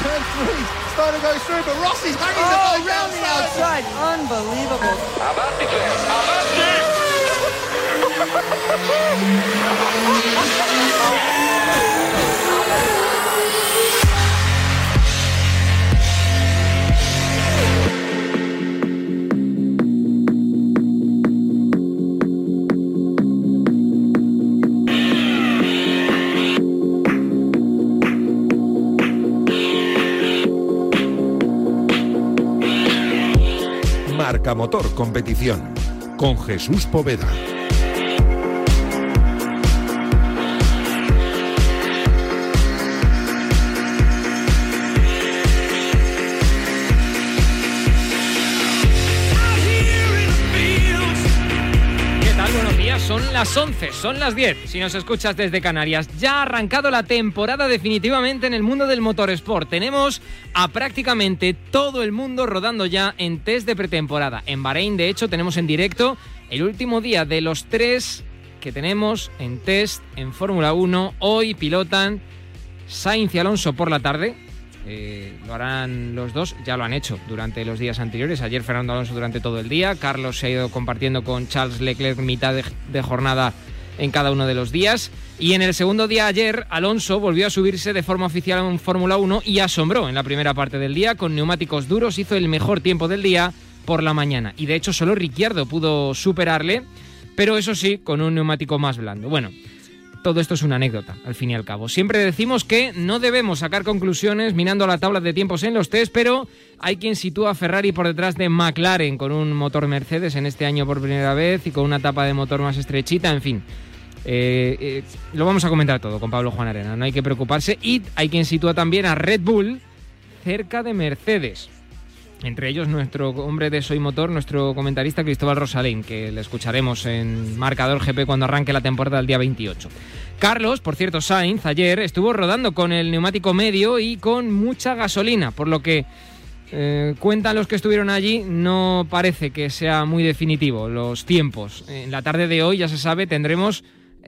turn three, starting to go through, but Rossi's hanging oh, the bike round the outside. Unbelievable. Avanti, Avanti! Motor Competición con Jesús Poveda. Las 11, son las 10, si nos escuchas desde Canarias. Ya ha arrancado la temporada definitivamente en el mundo del motorsport. Tenemos a prácticamente todo el mundo rodando ya en test de pretemporada. En Bahrein, de hecho, tenemos en directo el último día de los tres que tenemos en test en Fórmula 1. Hoy pilotan Sainz y Alonso por la tarde, eh, lo harán los dos, ya lo han hecho durante los días anteriores. Ayer Fernando Alonso durante todo el día, Carlos se ha ido compartiendo con Charles Leclerc mitad de, jornada en cada uno de los días. Y en el segundo día ayer, Alonso volvió a subirse de forma oficial en Fórmula 1 y asombró en la primera parte del día. Con neumáticos duros hizo el mejor tiempo del día por la mañana. Y de hecho solo Ricciardo pudo superarle, pero eso sí, con un neumático más blando. Bueno, todo esto es una anécdota, al fin y al cabo. Siempre decimos que no debemos sacar conclusiones mirando la tabla de tiempos en los test, pero hay quien sitúa a Ferrari por detrás de McLaren con un motor Mercedes en este año por primera vez y con una tapa de motor más estrechita, en fin. Eh, eh, lo vamos a comentar todo con Pablo Juan Arena, no hay que preocuparse. Y hay quien sitúa también a Red Bull cerca de Mercedes. Entre ellos nuestro hombre de Soy Motor, nuestro comentarista Cristóbal Rosalén, que le escucharemos en Marcador GP cuando arranque la temporada el día 28. Carlos, por cierto, Sainz ayer estuvo rodando con el neumático medio y con mucha gasolina, por lo que eh, cuentan los que estuvieron allí, no parece que sea muy definitivo los tiempos. En la tarde de hoy, ya se sabe, tendremos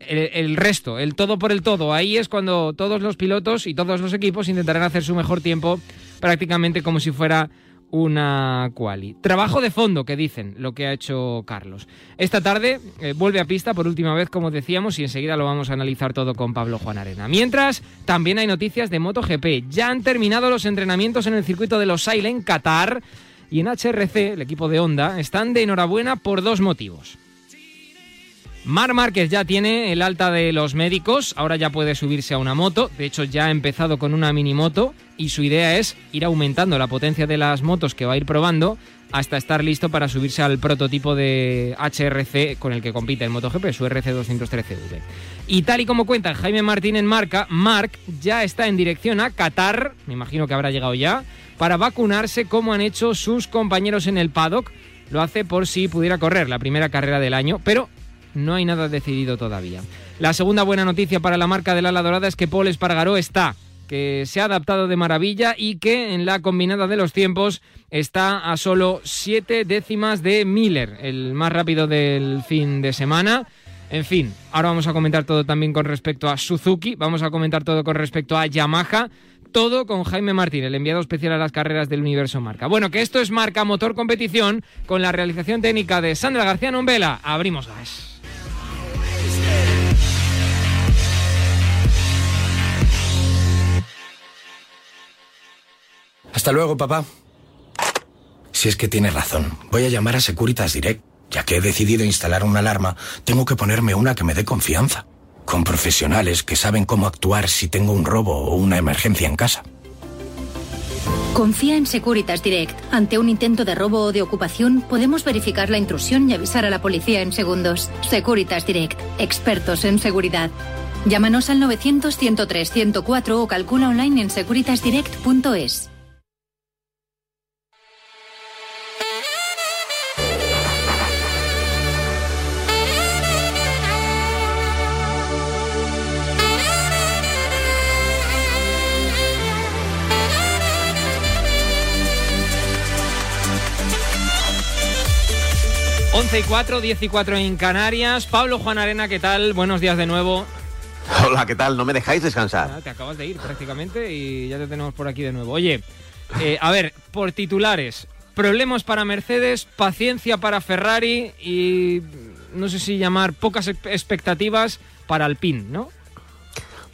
el, el, resto, el todo por el todo. Ahí es cuando todos los pilotos y todos los equipos intentarán hacer su mejor tiempo prácticamente como si fuera una quali. Trabajo de fondo, que dicen, lo que ha hecho Carlos. Esta tarde eh, vuelve a pista por última vez, como decíamos, y enseguida lo vamos a analizar todo con Pablo Juan Arena. Mientras, también hay noticias de MotoGP. Ya han terminado los entrenamientos en el circuito de Los Ailes en Qatar y en HRC, el equipo de Honda, están de enhorabuena por dos motivos. Mar Márquez ya tiene el alta de los médicos, ahora ya puede subirse a una moto, de hecho ya ha empezado con una mini moto y su idea es ir aumentando la potencia de las motos que va a ir probando hasta estar listo para subirse al prototipo de HRC con el que compite el MotoGP, su RC213V. Y tal y como cuenta Jaime Martín en marca, Marc ya está en dirección a Qatar, me imagino que habrá llegado ya, para vacunarse como han hecho sus compañeros en el paddock. Lo hace por si pudiera correr la primera carrera del año, pero no hay nada decidido todavía. La segunda buena noticia para la marca del ala dorada es que Paul Espargaró está que se ha adaptado de maravilla y que en la combinada de los tiempos está a solo siete décimas de Miller, el más rápido del fin de semana. En fin, ahora vamos a comentar todo también con respecto a Suzuki, vamos a comentar todo con respecto a Yamaha, todo con Jaime Martín, el enviado especial a las carreras del Universo Marca. Bueno, que esto es Marca Motor Competición con la realización técnica de Sandra García Nombela. Abrimos gas. Hasta luego, papá. Si es que tienes razón, voy a llamar a Securitas Direct. Ya que he decidido instalar una alarma, tengo que ponerme una que me dé confianza. Con profesionales que saben cómo actuar si tengo un robo o una emergencia en casa. Confía en Securitas Direct. Ante un intento de robo o de ocupación, podemos verificar la intrusión y avisar a la policía en segundos. Securitas Direct. Expertos en seguridad. Llámanos al 900-103-104 o calcula online en securitasdirect.es. 11 y 4, 10 y 4 en Canarias. Pablo Juan Arena, ¿qué tal? Buenos días de nuevo. Hola, ¿qué tal? No me dejáis descansar. Ah, te acabas de ir prácticamente y ya te tenemos por aquí de nuevo. Oye, eh, a ver, por titulares, problemas para Mercedes, paciencia para Ferrari y no sé si llamar pocas expectativas para Alpine, ¿no?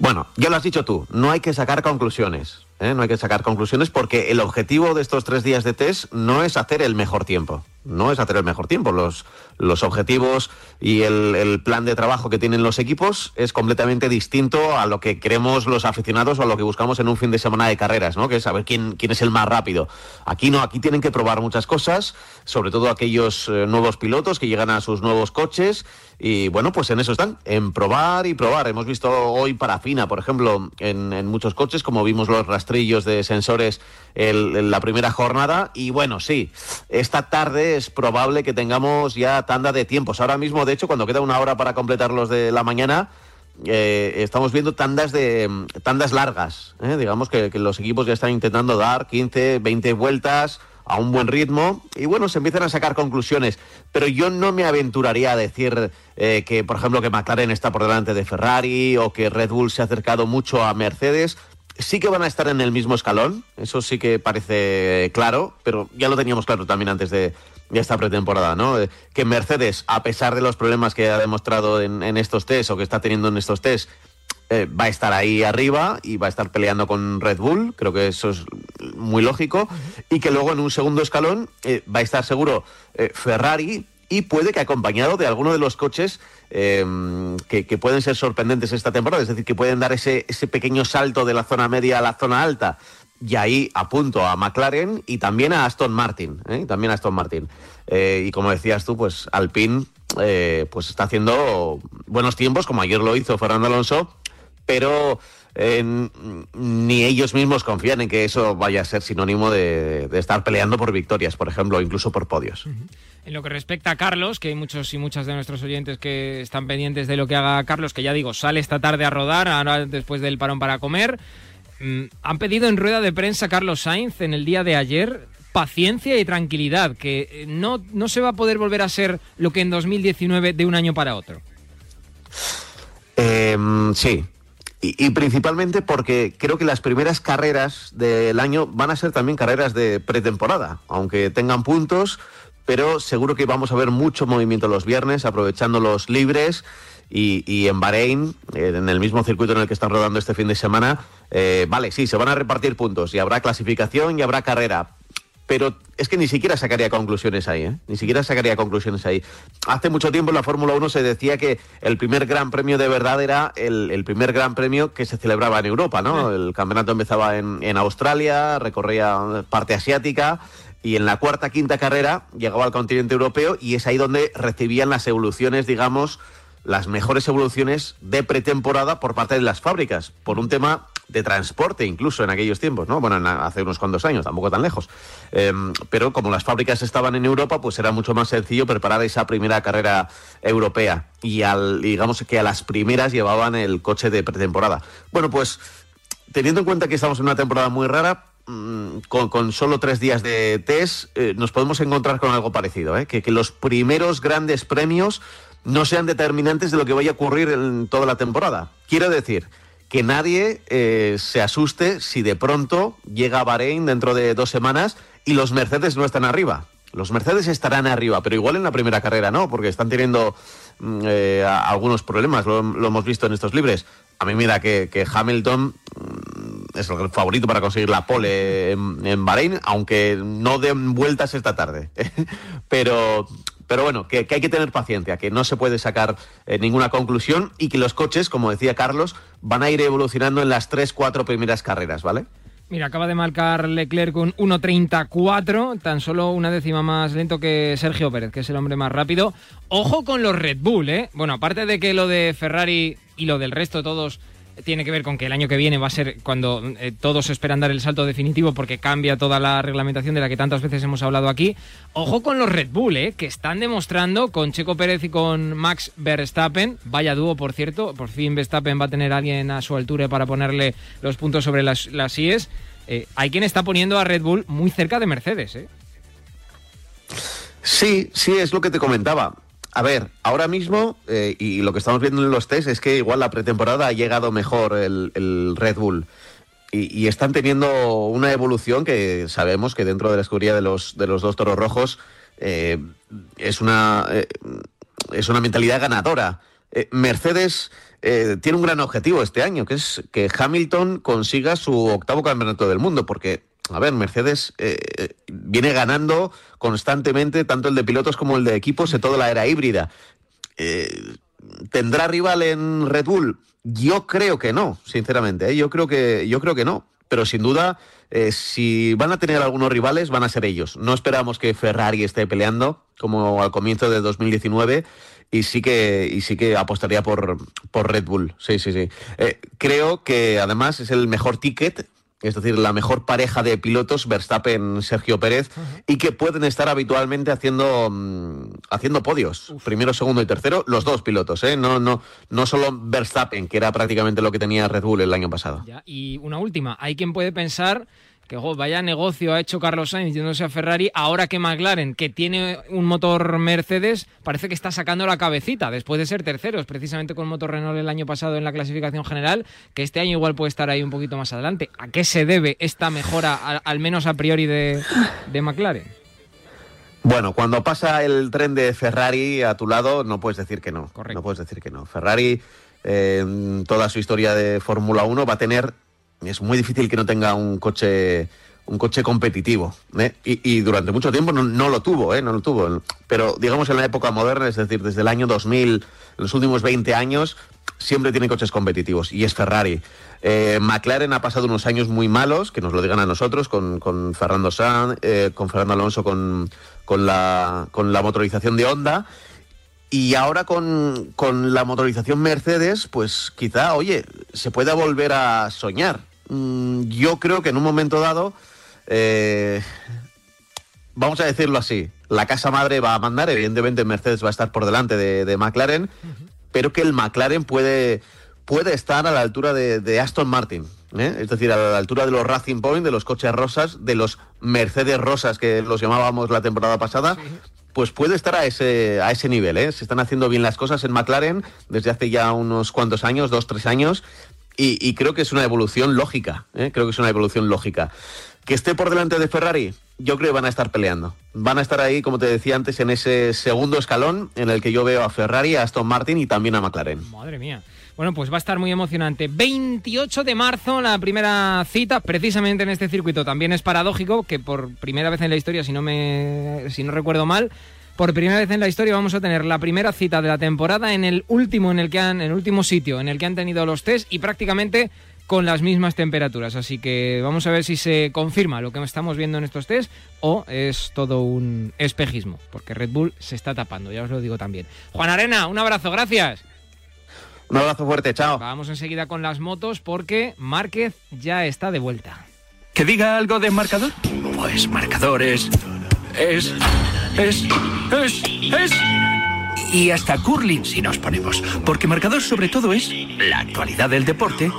Bueno, ya lo has dicho tú, no hay que sacar conclusiones. ¿Eh? No hay que sacar conclusiones porque el objetivo de estos tres días de test no es hacer el mejor tiempo. No es hacer el mejor tiempo. Los, los objetivos y el, plan de trabajo que tienen los equipos es completamente distinto a lo que queremos los aficionados o a lo que buscamos en un fin de semana de carreras, ¿no? Que es saber quién, quién es el más rápido. Aquí no, aquí tienen que probar muchas cosas, sobre todo aquellos eh, nuevos pilotos que llegan a sus nuevos coches y bueno, pues en eso están, en probar y probar. Hemos visto hoy parafina, por ejemplo, en, muchos coches, como vimos los rastrillos de sensores en la primera jornada. Y bueno, sí, esta tarde es probable que tengamos ya tanda de tiempos. Ahora mismo, de hecho, cuando queda una hora para completar los de la mañana, eh, estamos viendo tandas de tandas largas. ¿eh? Digamos que, que los equipos ya están intentando dar 15, 20 vueltas a un buen ritmo y bueno, se empiezan a sacar conclusiones. Pero yo no me aventuraría a decir eh, que, por ejemplo, que McLaren está por delante de Ferrari o que Red Bull se ha acercado mucho a Mercedes. Sí que van a estar en el mismo escalón, eso sí que parece claro, pero ya lo teníamos claro también antes de, esta pretemporada, ¿no? Que Mercedes, a pesar de los problemas que ha demostrado en, estos test o que está teniendo en estos test, eh, va a estar ahí arriba y va a estar peleando con Red Bull, creo que eso es muy lógico, y que luego en un segundo escalón eh, va a estar seguro eh, Ferrari y puede que acompañado de alguno de los coches em, que, pueden ser sorprendentes esta temporada, es decir, que pueden dar ese pequeño salto de la zona media a la zona alta. Y ahí apunto a McLaren y también a Aston Martin, también a Aston Martin. y como decías tú, pues Alpine pues está haciendo buenos tiempos, como ayer lo hizo Fernando Alonso, pero eh, ni ellos mismos confían en que eso vaya a ser sinónimo de, estar peleando por victorias, por ejemplo, incluso por podios. En lo que respecta a Carlos, que hay muchos y muchas de nuestros oyentes que están pendientes de lo que haga Carlos, que ya digo, sale esta tarde a rodar, ahora después del parón para comer. Mm, han pedido en rueda de prensa Carlos Sainz en el día de ayer paciencia y tranquilidad, que eh, no, no se va a poder volver a ser lo que en 2019 de un año para otro. Em, sí, y, principalmente porque creo que las primeras carreras del año van a ser también carreras de pretemporada, aunque tengan puntos, pero seguro que vamos a ver mucho movimiento los viernes, aprovechando los libres. Y, en Bahrein, en el mismo circuito en el que están rodando este fin de semana, eh, vale, sí, se van a repartir puntos y habrá clasificación y habrá carrera, pero es que ni siquiera sacaría conclusiones ahí, ¿eh? ni siquiera sacaría conclusiones ahí. Hace mucho tiempo en la Fórmula 1 se decía que el primer gran premio de verdad era el, primer gran premio que se celebraba en Europa, ¿no? El campeonato empezaba en, en Australia, recorría parte asiática y en la cuarta, quinta carrera llegaba al continente europeo y es ahí donde recibían las evoluciones, digamos, las mejores evoluciones de pretemporada por parte de las fábricas, por un tema de transporte incluso en aquellos tiempos, ¿no? Bueno, hace unos cuantos años, tampoco tan lejos. Em, pero como las fábricas estaban en Europa, pues era mucho más sencillo preparar esa primera carrera europea. Y al, digamos que a las primeras llevaban el coche de pretemporada. Bueno, pues teniendo en cuenta que estamos en una temporada muy rara, mm, con, solo tres días de test, eh, nos podemos encontrar con algo parecido, ¿eh? que, que los primeros grandes premios no sean determinantes de lo que vaya a ocurrir en toda la temporada. Quiero decir, que nadie eh, se asuste si de pronto llega a Bahrein dentro de dos semanas y los Mercedes no están arriba. Los Mercedes estarán arriba, pero igual en la primera carrera no, porque están teniendo mm, eh, algunos problemas, lo, hemos visto en estos libres. A mí que, que Hamilton mm, es el favorito para conseguir la pole en, en Bahrein, aunque no den vueltas esta tarde. pero, pero bueno, que, hay que tener paciencia, que no se puede sacar eh, ninguna conclusión y que los coches, como decía Carlos, van a ir evolucionando en las tres, cuatro primeras carreras, ¿vale? Mira, acaba de marcar Leclerc con 1.34, tan solo una décima más lento que Sergio Pérez, que es el hombre más rápido. Ojo con los Red Bull, ¿eh? Bueno, aparte de que lo de Ferrari y lo del resto todos tiene que ver con que el año que viene va a ser cuando eh, todos esperan dar el salto definitivo porque cambia toda la reglamentación de la que tantas veces hemos hablado aquí. Ojo con los Red Bull, eh, que están demostrando con Checo Pérez y con Max Verstappen, vaya dúo por cierto, por fin Verstappen va a tener a alguien a su altura para ponerle los puntos sobre las, las IES. Eh, hay quien está poniendo a Red Bull muy cerca de Mercedes. Sí, sí, es lo que te comentaba a ver, ahora mismo, eh, y lo que estamos viendo en los test es que igual la pretemporada ha llegado mejor el, Red Bull. Y, están teniendo una evolución que sabemos que dentro de la escudería de los, de los dos toros rojos eh, es, una, eh, es una mentalidad ganadora. Mercedes tiene un gran objetivo este año, que es que Hamilton consiga su octavo campeonato del mundo, porque, a ver, Mercedes eh, viene ganando constantemente tanto el de pilotos como el de equipos en toda la era híbrida. Eh, ¿Tendrá rival en Red Bull? Yo creo que no, sinceramente. ¿eh? Yo creo que yo creo que no. Pero sin duda, eh, si van a tener algunos rivales, van a ser ellos. No esperamos que Ferrari esté peleando como al comienzo de 2019 y sí que y sí que apostaría por, por Red Bull. Sí, sí, sí. Eh, creo que además es el mejor ticket es decir, la mejor pareja de pilotos, Verstappen, Sergio Pérez, y que pueden estar habitualmente haciendo, mm, haciendo podios, primero, segundo y tercero, los dos pilotos, ¿eh? no, no, no solo Verstappen, que era prácticamente lo que tenía Red Bull el año pasado. Ya, y una última, hay quien puede pensar que vaya negocio ha hecho Carlos Sainz yéndose a Ferrari, ahora que McLaren, que tiene un motor Mercedes, parece que está sacando la cabecita después de ser terceros, precisamente con motor Renault el año pasado en la clasificación general, que este año igual puede estar ahí un poquito más adelante. ¿A qué se debe esta mejora, al, al menos a priori, de, de McLaren? Bueno, cuando pasa el tren de Ferrari a tu lado, no puedes decir que no. Correcto. No puedes decir que no. Ferrari, eh, en toda su historia de Fórmula 1, va a tener. Es muy difícil que no tenga un coche un coche competitivo. ¿eh? Y, durante mucho tiempo no, lo tuvo, ¿eh? no lo tuvo. Pero digamos en la época moderna, es decir, desde el año 2000, en los últimos 20 años, siempre tiene coches competitivos y es Ferrari. Eh, McLaren ha pasado unos años muy malos, que nos lo digan a nosotros, con, con Fernando Sanz, eh, con Fernando Alonso, con, con, la, con la motorización de Honda. Y ahora con, con la motorización Mercedes, pues quizá, oye, se pueda volver a soñar. Mm, yo creo que en un momento dado, eh, vamos a decirlo así, la casa madre va a mandar, evidentemente Mercedes va a estar por delante de, de McLaren, pero que el McLaren puede, puede estar a la altura de, de Aston Martin. ¿eh? Es decir, a la altura de los Racing Point, de los coches rosas, de los Mercedes rosas que los llamábamos la temporada pasada. Pues puede estar a ese, a ese nivel. ¿eh? Se están haciendo bien las cosas en McLaren desde hace ya unos cuantos años, dos, tres años, y, creo que es una evolución lógica. ¿eh? Creo que es una evolución lógica. Que esté por delante de Ferrari, yo creo que van a estar peleando. Van a estar ahí, como te decía antes, en ese segundo escalón en el que yo veo a Ferrari, a Aston Martin y también a McLaren. Madre mía. Bueno, pues va a estar muy emocionante. 28 de marzo, la primera cita, precisamente en este circuito. También es paradójico que por primera vez en la historia, si no me, si no recuerdo mal, por primera vez en la historia vamos a tener la primera cita de la temporada en el último en el que han, en el último sitio en el que han tenido los test y prácticamente con las mismas temperaturas. Así que vamos a ver si se confirma lo que estamos viendo en estos test o es todo un espejismo, porque Red Bull se está tapando, ya os lo digo también. Juan Arena, un abrazo, gracias. Un abrazo fuerte, chao. Vamos enseguida con las motos porque Márquez ya está de vuelta. ¿Que diga algo de marcador? Pues marcador es. Es. Es. Es. Es. Y hasta curling si nos ponemos. Porque marcador sobre todo es la actualidad del deporte.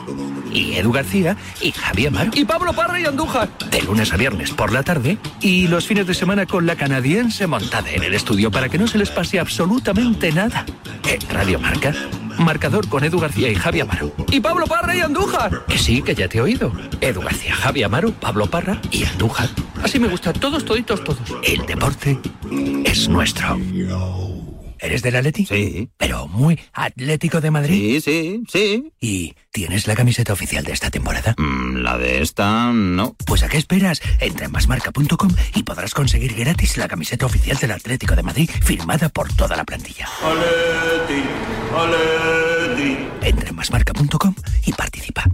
Y Edu García y Javier Amaro. Y Pablo Parra y Andújar. De lunes a viernes por la tarde. Y los fines de semana con la canadiense montada en el estudio para que no se les pase absolutamente nada. En Radio Marca. Marcador con Edu García y Javi Amaro. Y Pablo Parra y Andújar. Que sí, que ya te he oído. Edu García, Javi Amaro, Pablo Parra y Andújar. Así me gusta, todos, toditos, todos. El deporte es nuestro. ¿Eres del Atleti? Sí. Pero muy atlético de Madrid. Sí, sí, sí. ¿Y tienes la camiseta oficial de esta temporada? Mm, la de esta, no. Pues ¿a qué esperas? Entra en masmarca.com y podrás conseguir gratis la camiseta oficial del Atlético de Madrid firmada por toda la plantilla. Aleti, Aleti. Entra en masmarca.com y participa.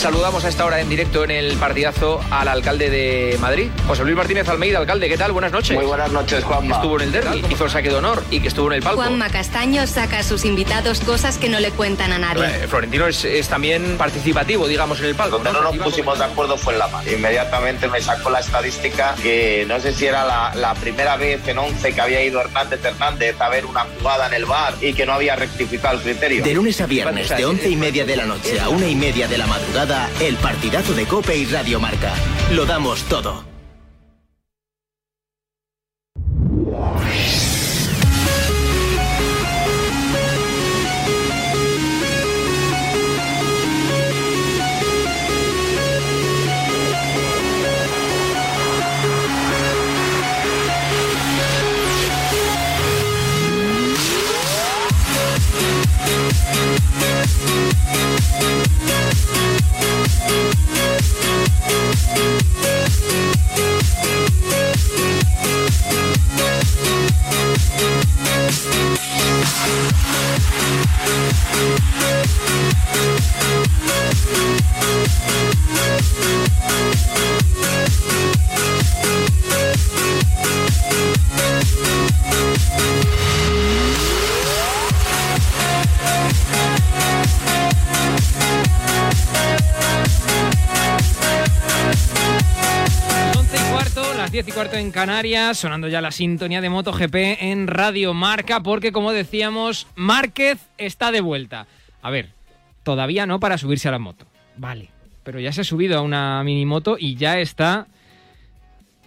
Saludamos a esta hora en directo en el partidazo al alcalde de Madrid, José Luis Martínez Almeida, alcalde, ¿qué tal? Buenas noches. Muy buenas noches, Juanma. Estuvo en el derby, hizo el saque de honor y que estuvo en el palco. Juanma Castaño saca a sus invitados cosas que no le cuentan a nadie. Eh, Florentino es, es también participativo, digamos, en el palco. Donde no nos pusimos de acuerdo fue en la mano. Inmediatamente me sacó la estadística que no sé si era la, la primera vez en 11 que había ido Hernández Hernández a ver una jugada en el bar y que no había rectificado el criterio. De lunes a viernes, de once y media de la noche a una y media de la madrugada, el partidazo de Cope y Radio Marca. Lo damos todo. Cuarto en Canarias, sonando ya la sintonía de MotoGP en Radio Marca, porque como decíamos, Márquez está de vuelta. A ver, todavía no para subirse a la moto, vale, pero ya se ha subido a una minimoto y ya está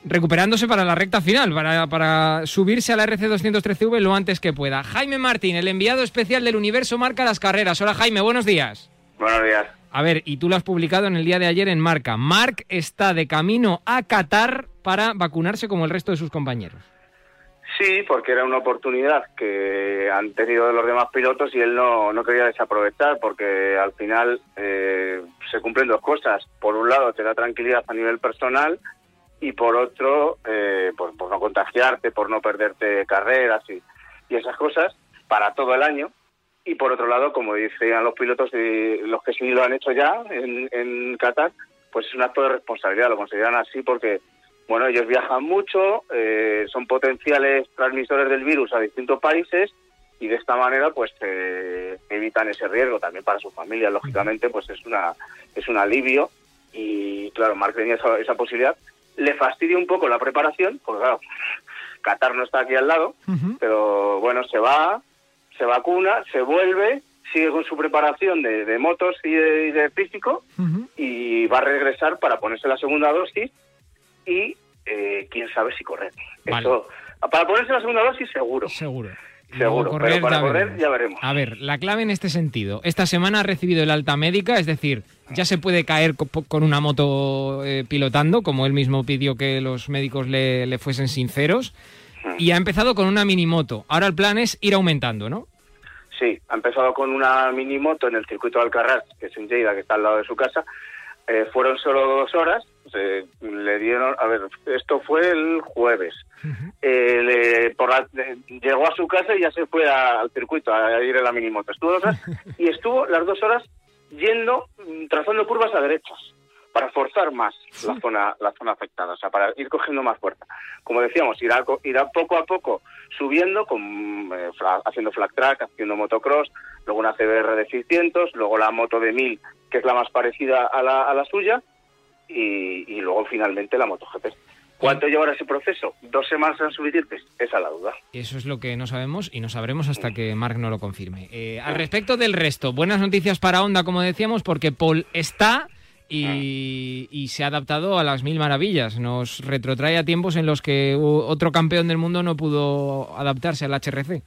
recuperándose para la recta final, para, para subirse a la RC213V lo antes que pueda. Jaime Martín, el enviado especial del Universo Marca las Carreras. Hola Jaime, buenos días. Buenos días. A ver, y tú lo has publicado en el día de ayer en Marca. Marc está de camino a Qatar para vacunarse como el resto de sus compañeros. Sí, porque era una oportunidad que han tenido los demás pilotos y él no, no quería desaprovechar porque al final eh, se cumplen dos cosas. Por un lado, te da tranquilidad a nivel personal y por otro, eh, por, por no contagiarte, por no perderte carreras y, y esas cosas para todo el año y por otro lado, como decían los pilotos y los que sí lo han hecho ya en, en Qatar, pues es un acto de responsabilidad, lo consideran así porque, bueno, ellos viajan mucho, eh, son potenciales transmisores del virus a distintos países y de esta manera pues eh, evitan ese riesgo también para su familia, lógicamente pues es una es un alivio y claro, Marc tenía esa, esa posibilidad, le fastidia un poco la preparación, porque claro, Qatar no está aquí al lado, pero bueno, se va, se vacuna, se vuelve, sigue con su preparación de, de motos y de, de físico y va a regresar para ponerse la segunda dosis y eh, quién sabe si correr. Eso, para ponerse la segunda dosis seguro. Seguro. Seguro, correr, pero para ya correr veremos. ya veremos. A ver, la clave en este sentido. Esta semana ha recibido el alta médica, es decir, ya se puede caer co- con una moto eh, pilotando, como él mismo pidió que los médicos le, le fuesen sinceros. Y ha empezado con una minimoto. Ahora el plan es ir aumentando, ¿no? Sí, ha empezado con una mini moto en el circuito de Alcarrás, que es en Lleida, que está al lado de su casa. Eh, fueron solo dos horas. se- le dieron, a ver, esto fue el jueves. Eh, le- por la- eh, llegó a su casa y ya se fue a- al circuito a, ir en la mini moto. Estuvo dos horas y estuvo las dos horas yendo, mm, trazando curvas a derechas para forzar más la zona la zona afectada, o sea, para ir cogiendo más fuerza. Como decíamos, irá, irá poco a poco subiendo, con, eh, fla- haciendo flat track, haciendo motocross, luego una CBR de 600, luego la moto de 1000, que es la más parecida a la, a la suya, y, y luego finalmente la MotoGP. ¿Cuánto llevará ese proceso? ¿Dos semanas en subirte? Esa es la duda. Eso es lo que no sabemos y no sabremos hasta que Mark no lo confirme. Eh, al respecto del resto, buenas noticias para Honda, como decíamos, porque Paul está y, y se ha adaptado a las mil maravillas. Nos retrotrae a tiempos en los que otro campeón del mundo no pudo adaptarse al HRC.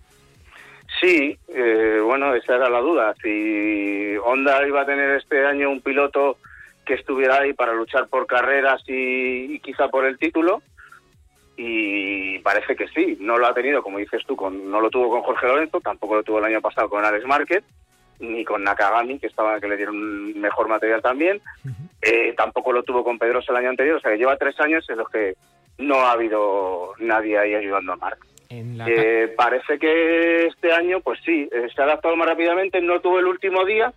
Sí, eh, bueno, esa era la duda. Si Honda iba a tener este año un piloto que estuviera ahí para luchar por carreras y, y quizá por el título, y parece que sí. No lo ha tenido, como dices tú, con, no lo tuvo con Jorge Lorenzo, tampoco lo tuvo el año pasado con Alex Márquez, ni con Nakagami, que estaba que le dieron mejor material también. Eh, tampoco lo tuvo con Pedrosa el año anterior, o sea que lleva tres años en los que no ha habido nadie ahí ayudando a Marc. Eh, parece que este año, pues sí, eh, se ha adaptado más rápidamente, no tuvo el último día,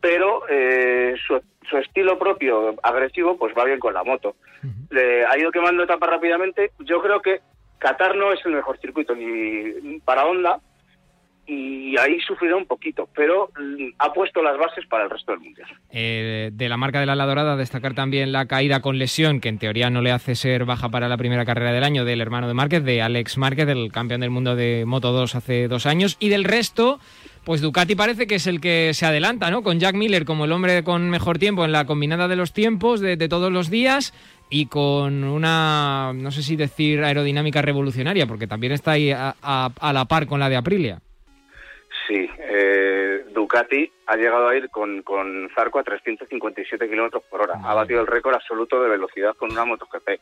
pero eh, su, su estilo propio, agresivo, pues va bien con la moto. Le ha ido quemando etapas rápidamente. Yo creo que Qatar no es el mejor circuito ni para Honda y ahí sufrirá un poquito, pero mm, ha puesto las bases para el resto del mundial. Eh, de la marca de la Ala Dorada, destacar también la caída con lesión, que en teoría no le hace ser baja para la primera carrera del año, del hermano de Márquez, de Alex Márquez, el campeón del mundo de Moto 2 hace dos años. Y del resto, pues Ducati parece que es el que se adelanta, ¿no? Con Jack Miller como el hombre con mejor tiempo en la combinada de los tiempos de, de todos los días y con una, no sé si decir aerodinámica revolucionaria, porque también está ahí a- a la par con la de Aprilia. Sí, eh, Ducati ha llegado a ir con, con Zarco a 357 kilómetros por hora. Ha batido el récord absoluto de velocidad con una MotoGP.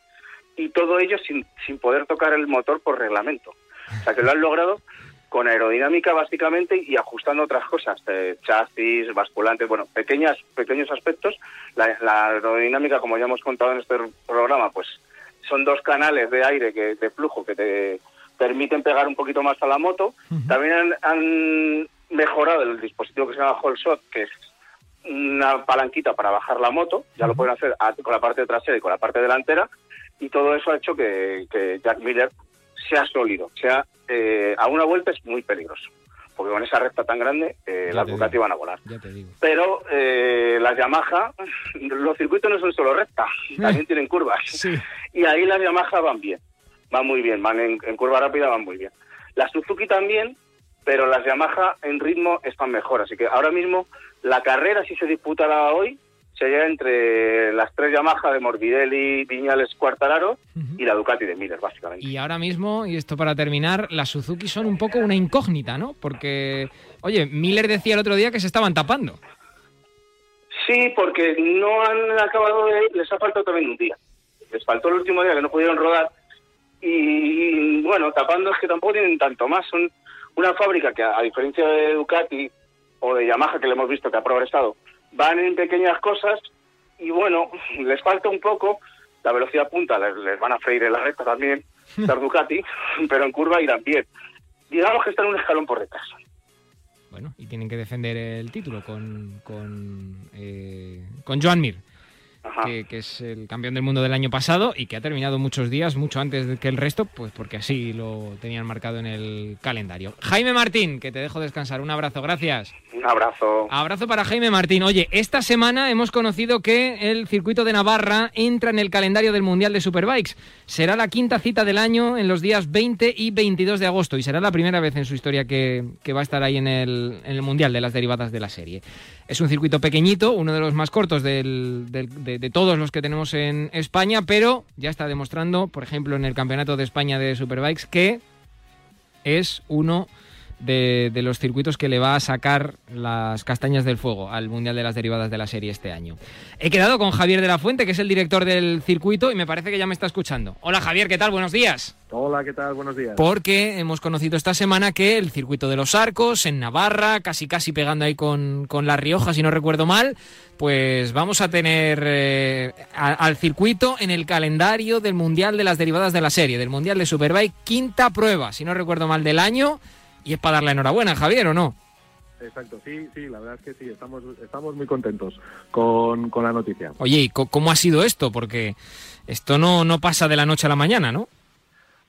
Y todo ello sin, sin poder tocar el motor por reglamento. O sea que lo han logrado con aerodinámica básicamente y ajustando otras cosas, eh, chasis, basculantes, bueno, pequeñas, pequeños aspectos. La, la aerodinámica, como ya hemos contado en este programa, pues son dos canales de aire que, de flujo que te permiten pegar un poquito más a la moto. También han, han mejorado el dispositivo que se llama Whole Shot, que es una palanquita para bajar la moto, ya lo pueden hacer con la parte trasera y con la parte delantera, y todo eso ha hecho que, que Jack Miller sea sólido, sea eh, a una vuelta es muy peligroso, porque con esa recta tan grande eh, las Ducati digo. van a volar. Pero eh, las Yamaha, los circuitos no son solo recta, también tienen curvas. Y ahí las Yamaha van bien, van muy bien, van en, en curva rápida, van muy bien. Las Suzuki también, pero las Yamaha en ritmo están mejor. Así que ahora mismo la carrera, si se disputara hoy, sería entre las tres Yamaha de Morbidelli, Viñales, Cuartararo y la Ducati de Miller, básicamente. Y ahora mismo, y esto para terminar, las Suzuki son un poco una incógnita, ¿no? Porque, oye, Miller decía el otro día que se estaban tapando. Sí, porque no han acabado de... Les ha faltado también un día. Les faltó el último día que no pudieron rodar. Y bueno, tapando es que tampoco tienen tanto más. Son una fábrica que, a diferencia de Ducati o de Yamaha, que le hemos visto que ha progresado, van en pequeñas cosas y bueno, les falta un poco. La velocidad punta les, les van a freír en la recta también, las Ducati, pero en curva irán bien. Digamos que están un escalón por detrás. Bueno, y tienen que defender el título con, con, eh, con Joan Mir, que, que es el campeón del mundo del año pasado y que ha terminado muchos días, mucho antes que el resto, pues porque así lo tenían marcado en el calendario. Jaime Martín, que te dejo descansar. Un abrazo, gracias. Un abrazo. Abrazo para Jaime Martín. Oye, esta semana hemos conocido que el circuito de Navarra entra en el calendario del Mundial de Superbikes. Será la quinta cita del año en los días 20 y 22 de agosto y será la primera vez en su historia que, que va a estar ahí en el, en el Mundial de las derivadas de la serie. Es un circuito pequeñito, uno de los más cortos del- del- de, todos los que tenemos en España, pero ya está demostrando, por ejemplo, en el Campeonato de España de Superbikes, que es uno de, de los circuitos que le va a sacar las castañas del fuego al Mundial de las Derivadas de la serie este año. He quedado con Javier de la Fuente, que es el director del circuito, y me parece que ya me está escuchando. Hola Javier, ¿qué tal? Buenos días. Hola, ¿qué tal? Buenos días. Porque hemos conocido esta semana que el circuito de los arcos en Navarra, casi casi pegando ahí con, con La Rioja, si no recuerdo mal, pues vamos a tener eh, a- al circuito en el calendario del Mundial de las Derivadas de la serie, del Mundial de Superbike, quinta prueba, si no recuerdo mal, del año. Y es para darle enhorabuena, Javier, ¿o no? Exacto, sí, sí, la verdad es que sí, estamos, estamos muy contentos con, con la noticia. Oye, ¿y cómo ha sido esto? Porque esto no, no pasa de la noche a la mañana, ¿no?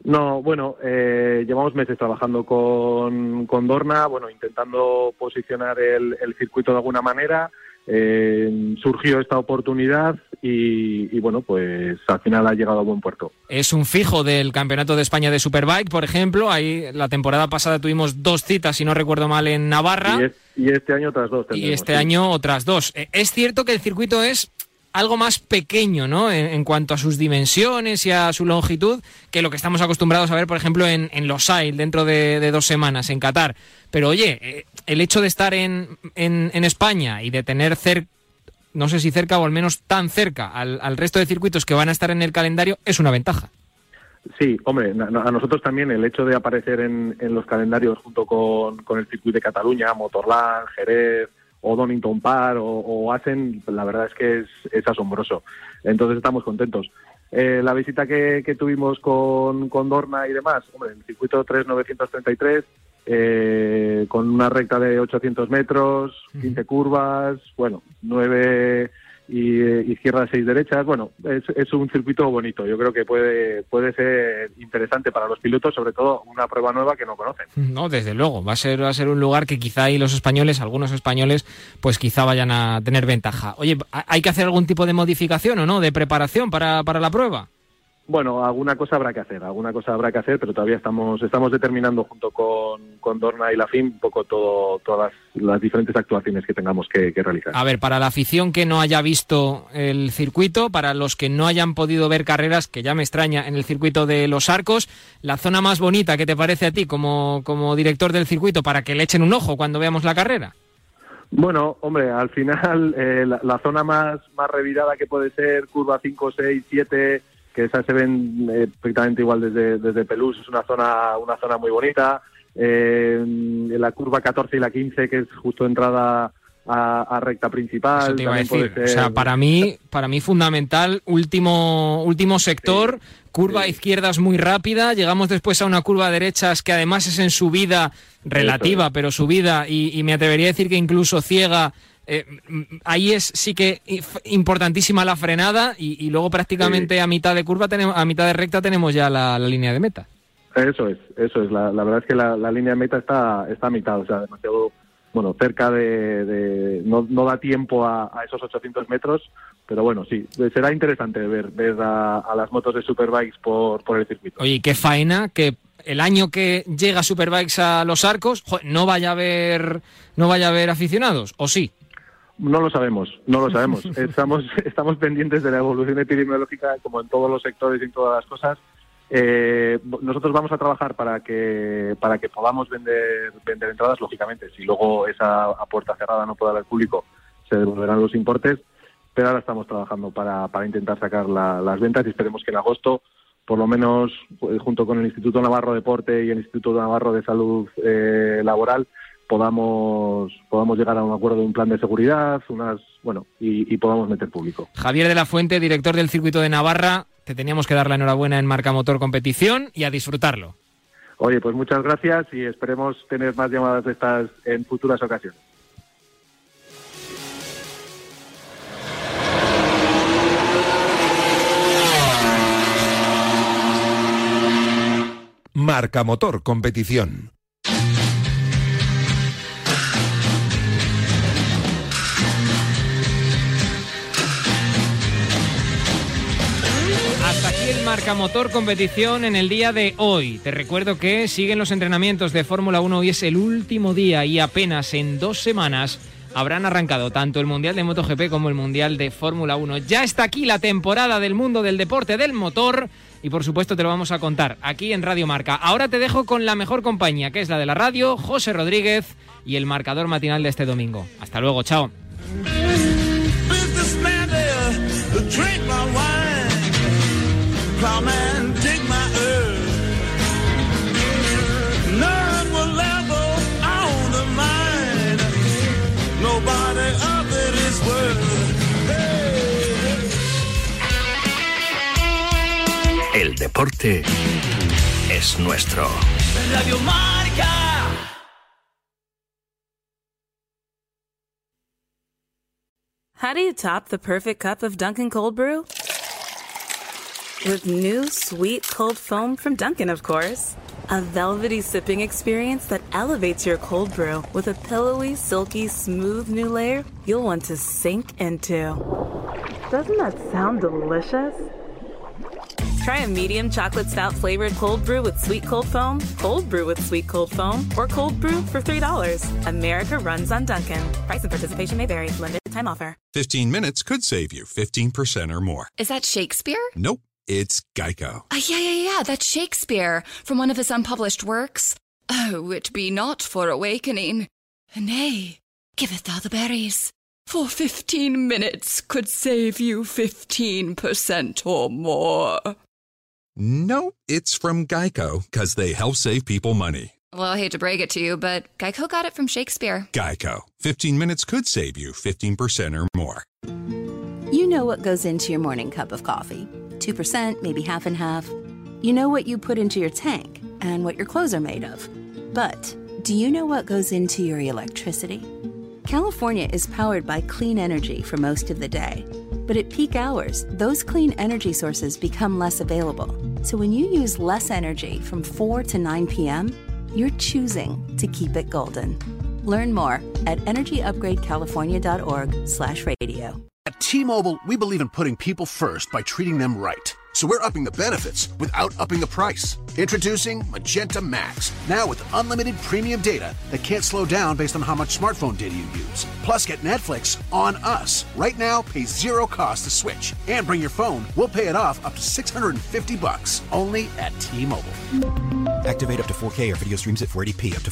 No, bueno, eh, llevamos meses trabajando con, con Dorna, bueno, intentando posicionar el, el circuito de alguna manera. Eh, surgió esta oportunidad y, y, bueno, pues al final ha llegado a buen puerto. Es un fijo del Campeonato de España de Superbike, por ejemplo. Ahí la temporada pasada tuvimos dos citas, si no recuerdo mal, en Navarra. Y, es- y este año otras dos y este sí. año otras dos. Eh, Es cierto que el circuito es algo más pequeño, ¿no? En, cuanto a sus dimensiones y a su longitud, que lo que estamos acostumbrados a ver, por ejemplo, en, en Los Ailes dentro de, dos semanas, en Qatar. Pero oye, eh, el hecho de estar en, en, España y de tener cerca, no sé si cerca o al menos tan cerca al, al resto de circuitos que van a estar en el calendario, es una ventaja. Sí, hombre, a nosotros también el hecho de aparecer en, en los calendarios junto con, con el circuito de Cataluña, Motorland, Jerez o Donington Park o, o Assen, la verdad es que es, es asombroso. Entonces estamos contentos. Eh, la visita que, que tuvimos con, con Dorna y demás, hombre, el circuito 3933, eh, con una recta de 800 metros, 15 curvas, bueno, 9 y eh, izquierda, 6 derechas. Bueno, es, un circuito bonito. Yo creo que puede, puede ser interesante para los pilotos, sobre todo una prueba nueva que no conocen. No, desde luego. Va a ser, va a ser un lugar que quizá ahí los españoles, algunos españoles, pues quizá vayan a tener ventaja. Oye, ¿ha- ¿hay que hacer algún tipo de modificación o no? ¿De preparación para, para la prueba? Bueno, alguna cosa habrá que hacer, alguna cosa habrá que hacer, pero todavía estamos estamos determinando junto con, con Dorna y la FIM un poco todo, todas las, diferentes actuaciones que tengamos que, que realizar. A ver, para la afición que no haya visto el circuito, para los que no hayan podido ver carreras, que ya me extraña, en el circuito de los arcos, la zona más bonita que te parece a ti como, como director del circuito para que le echen un ojo cuando veamos la carrera. Bueno, hombre, al final eh, la, la zona más, más revirada que puede ser curva 5, 6, 7, que esas se ven eh, perfectamente igual desde, desde Pelús, es una zona, una zona muy bonita. Eh, la curva 14 y la 15, que es justo entrada a, a recta principal. Eso te iba a decir. O sea, para mí, para mí fundamental, último, último sector, curva izquierda es muy rápida, llegamos después a una curva a derechas que además es en subida relativa, pero subida, y, y me atrevería a decir que incluso ciega. Eh, ahí es sí que importantísima la frenada y, y luego prácticamente a mitad de curva tenemos, a mitad de recta tenemos ya la, la línea de meta. Eso es, eso es. La, la verdad es que la, la línea de meta está, está a mitad, o sea, demasiado, bueno, cerca de... de- no, no da tiempo a, a esos 800 metros, pero bueno, sí, será interesante ver, ver a, a las motos de Superbikes por, por el circuito. Oye, qué faena que el año que llega Superbikes a los arcos, no vaya a haber, no vaya a haber aficionados, ¿o sí? No lo sabemos, no lo sabemos. estamos, estamos pendientes de la evolución epidemiológica, como en todos los sectores y en todas las cosas. Eh, nosotros vamos a trabajar para que para que podamos vender vender entradas, lógicamente. Si luego esa a puerta cerrada no puede haber público, se devolverán los importes. Pero ahora estamos trabajando para, para intentar sacar la- las ventas y esperemos que en agosto, por lo menos eh, junto con el Instituto Navarro de Deporte y el Instituto Navarro de Salud eh, Laboral, podamos podamos llegar a un acuerdo de un plan de seguridad, unas bueno y, y podamos meter público. Javier de la Fuente, director del circuito de Navarra, te teníamos que dar la enhorabuena en Marca Motor Competición y a disfrutarlo. Oye, pues muchas gracias y esperemos tener más llamadas de estas en futuras ocasiones. Marca Motor Competición. Marca Motor Competición en el día de hoy. Te recuerdo que siguen los entrenamientos de Fórmula 1. Hoy es el último día y apenas en dos semanas habrán arrancado tanto el Mundial de MotoGP como el Mundial de Fórmula 1. Ya está aquí la temporada del mundo del deporte del motor y por supuesto te lo vamos a contar aquí en Radio Marca. Ahora te dejo con la mejor compañía, que es la de la radio, José Rodríguez y el marcador matinal de este domingo. Hasta luego, chao. Plowman, dig my earth. None will ever own the mine. Nobody of it is worth. El deporte es nuestro. Radio Marca. How do you top the perfect cup of Dunkin' Cold Brew? With new sweet cold foam from Dunkin', of course. A velvety sipping experience that elevates your cold brew with a pillowy, silky, smooth new layer you'll want to sink into. Doesn't that sound delicious? Try a medium chocolate stout flavored cold brew with sweet cold foam, cold brew with sweet cold foam, or cold brew for $3. America runs on Dunkin'. Price and participation may vary. Limited time offer. 15 minutes could save you 15% or more. Is that Shakespeare? Nope, it's Geico. Ah, yeah, yeah, yeah, that's Shakespeare from one of his unpublished works. Oh, it be not for awakening. Nay, giveth thou the berries. For 15 minutes could save you 15% or more. No, it's from Geico because they help save people money. Well, I hate to break it to you, but Geico got it from Shakespeare. Geico. 15 minutes could save you 15% or more. You know what goes into your morning cup of coffee 2%, maybe half and half. You know what you put into your tank and what your clothes are made of. But do you know what goes into your electricity? California is powered by clean energy for most of the day. But at peak hours, those clean energy sources become less available. So when you use less energy from 4 to 9 p.m., you're choosing to keep it golden. Learn more at energyupgradecalifornia.org slash radio. At T-Mobile, we believe in putting people first by treating them right. So we're upping the benefits without upping the price. Introducing Magenta Max, now with unlimited premium data that can't slow down based on how much smartphone data you use. Plus, get Netflix on us. Right now, pay zero cost to switch. And bring your phone, we'll pay it off up to 650 bucks. Only at T-Mobile. Activate up to 4K or video streams at 480p up to